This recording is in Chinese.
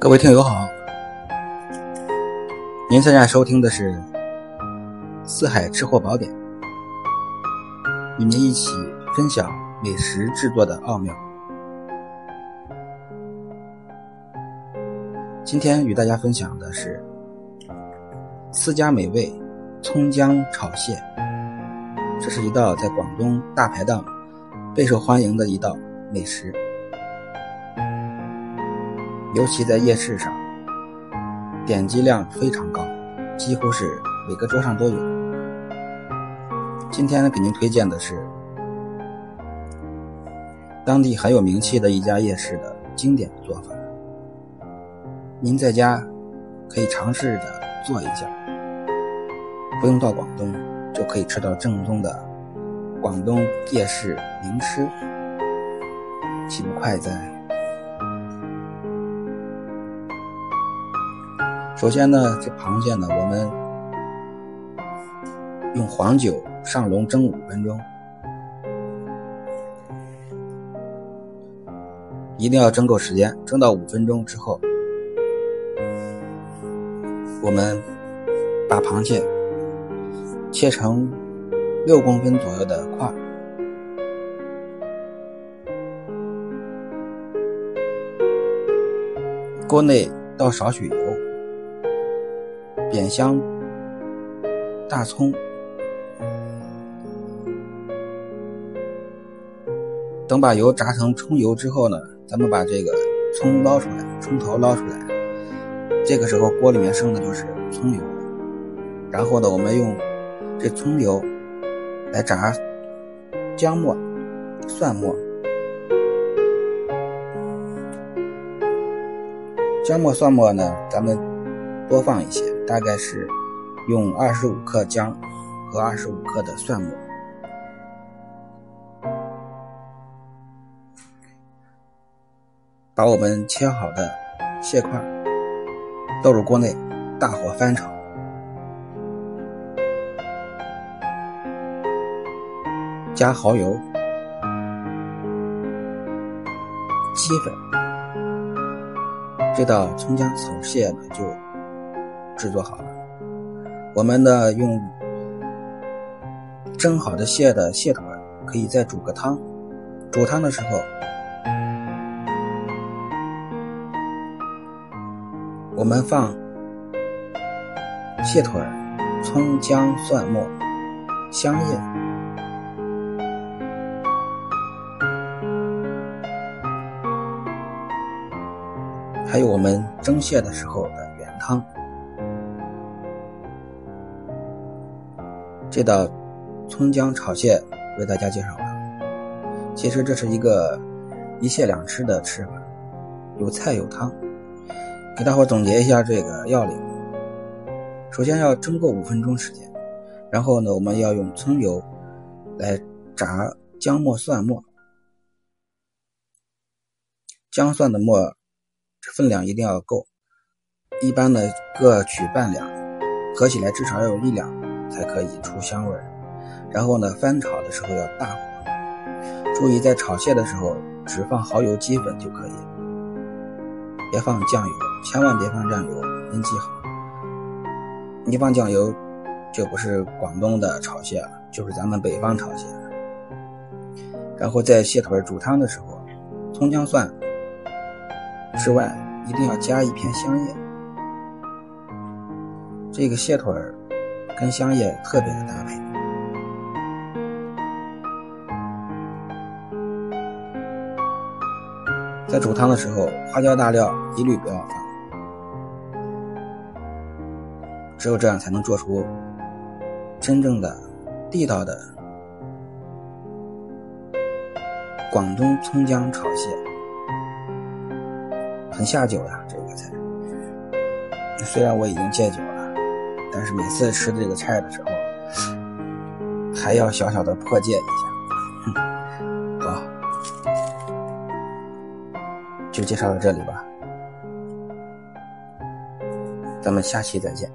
各位听友好，您现在收听的是《四海吃货宝典》，与您一起分享美食制作的奥妙。今天与大家分享的是私家美味葱姜炒蟹，这是一道在广东大排档备受欢迎的一道美食。尤其在夜市上，点击量非常高，几乎是每个桌上都有。今天呢，给您推荐的是当地很有名气的一家夜市的经典做法。您在家可以尝试着做一下，不用到广东就可以吃到正宗的广东夜市名吃，岂不快哉？首先呢，这螃蟹呢，我们用黄酒上笼蒸五分钟，一定要蒸够时间，蒸到五分钟之后，我们把螃蟹切成六公分左右的块，锅内倒少许油。煸香大葱，等把油炸成葱油之后呢，咱们把这个葱捞出来，葱头捞出来。这个时候锅里面剩的就是葱油，然后呢，我们用这葱油来炸姜末、蒜末。姜末、蒜末呢，咱们多放一些。大概是用二十五克姜和二十五克的蒜末，把我们切好的蟹块倒入锅内，大火翻炒，加蚝油、鸡粉，这道葱姜炒蟹呢就。制作好了，我们呢用蒸好的蟹的蟹腿，可以再煮个汤。煮汤的时候，我们放蟹腿、葱姜蒜末、香叶，还有我们蒸蟹的时候的原汤。这道葱姜炒蟹为大家介绍完。其实这是一个一蟹两吃的吃法，有菜有汤。给大伙总结一下这个要领：首先要蒸够五分钟时间，然后呢，我们要用葱油来炸姜末蒜末，姜蒜的末分量一定要够，一般呢各取半两，合起来至少要有一两。才可以出香味儿。然后呢，翻炒的时候要大火，注意在炒蟹的时候只放蚝油、鸡粉就可以，别放酱油，千万别放酱油。您记好，你放酱油就不是广东的炒蟹了，就是咱们北方炒蟹。然后在蟹腿煮汤的时候，葱姜蒜之外，一定要加一片香叶。这个蟹腿儿。跟香叶特别的搭配，在煮汤的时候，花椒大料一律不要放，只有这样才能做出真正的地道的广东葱姜炒蟹，很下酒呀，这个菜。虽然我已经戒酒了。但是每次吃这个菜的时候，还要小小的破戒一下。好，就介绍到这里吧，咱们下期再见。